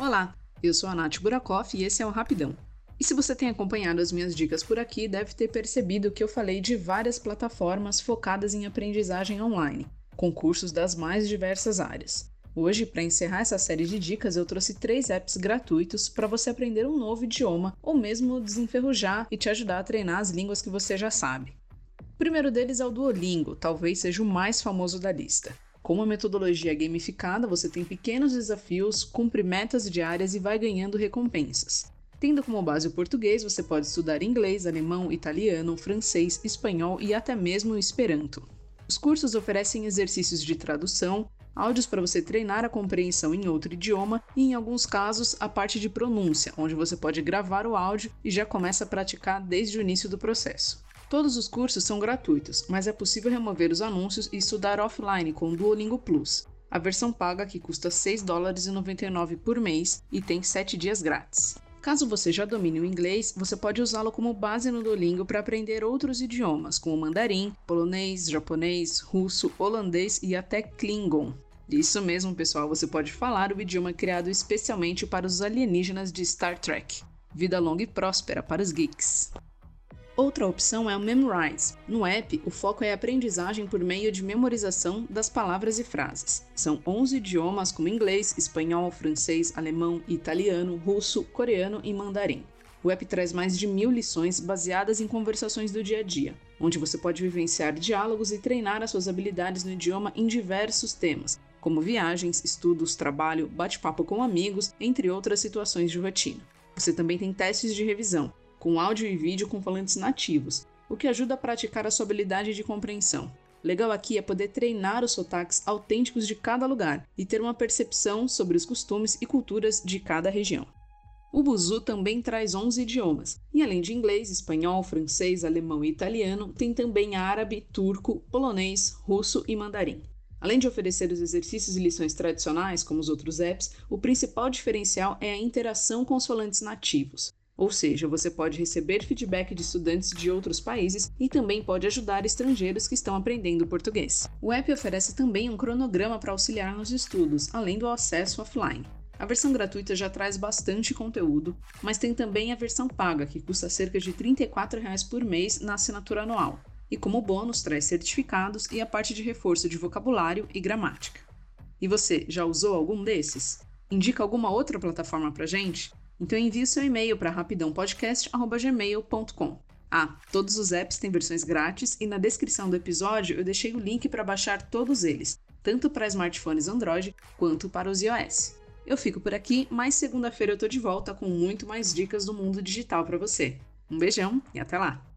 Olá, eu sou a Nath Burakoff e esse é o Rapidão. E se você tem acompanhado as minhas dicas por aqui, deve ter percebido que eu falei de várias plataformas focadas em aprendizagem online, com cursos das mais diversas áreas. Hoje, para encerrar essa série de dicas, eu trouxe três apps gratuitos para você aprender um novo idioma ou mesmo desenferrujar e te ajudar a treinar as línguas que você já sabe. O primeiro deles é o Duolingo, talvez seja o mais famoso da lista. Com uma metodologia gamificada, você tem pequenos desafios, cumpre metas diárias e vai ganhando recompensas. Tendo como base o português, você pode estudar inglês, alemão, italiano, francês, espanhol e até mesmo esperanto. Os cursos oferecem exercícios de tradução, áudios para você treinar a compreensão em outro idioma e, em alguns casos, a parte de pronúncia, onde você pode gravar o áudio e já começa a praticar desde o início do processo. Todos os cursos são gratuitos, mas é possível remover os anúncios e estudar offline com o Duolingo Plus. A versão paga que custa 6 dólares e 99 por mês e tem 7 dias grátis. Caso você já domine o inglês, você pode usá-lo como base no Duolingo para aprender outros idiomas, como mandarim, polonês, japonês, russo, holandês e até Klingon. Isso mesmo, pessoal, você pode falar o idioma criado especialmente para os alienígenas de Star Trek. Vida longa e próspera para os geeks. Outra opção é o Memrise. No app, o foco é a aprendizagem por meio de memorização das palavras e frases. São 11 idiomas como inglês, espanhol, francês, alemão, italiano, russo, coreano e mandarim. O app traz mais de mil lições baseadas em conversações do dia a dia, onde você pode vivenciar diálogos e treinar as suas habilidades no idioma em diversos temas, como viagens, estudos, trabalho, bate-papo com amigos, entre outras situações de rotina. Você também tem testes de revisão, com áudio e vídeo com falantes nativos, o que ajuda a praticar a sua habilidade de compreensão. Legal aqui é poder treinar os sotaques autênticos de cada lugar e ter uma percepção sobre os costumes e culturas de cada região. O Buzu também traz 11 idiomas, e além de inglês, espanhol, francês, alemão e italiano, tem também árabe, turco, polonês, russo e mandarim. Além de oferecer os exercícios e lições tradicionais, como os outros apps, o principal diferencial é a interação com os falantes nativos. Ou seja, você pode receber feedback de estudantes de outros países e também pode ajudar estrangeiros que estão aprendendo português. O app oferece também um cronograma para auxiliar nos estudos, além do acesso offline. A versão gratuita já traz bastante conteúdo, mas tem também a versão paga, que custa cerca de R$ 34 por mês na assinatura anual. E como bônus, traz certificados e a parte de reforço de vocabulário e gramática. E você, já usou algum desses? Indica alguma outra plataforma para gente? Então envie seu e-mail para rapidãopodcast.gmail.com. Ah, todos os apps têm versões grátis e na descrição do episódio eu deixei o link para baixar todos eles, tanto para smartphones Android quanto para os iOS. Eu fico por aqui, mas segunda-feira eu tô de volta com muito mais dicas do mundo digital para você. Um beijão e até lá!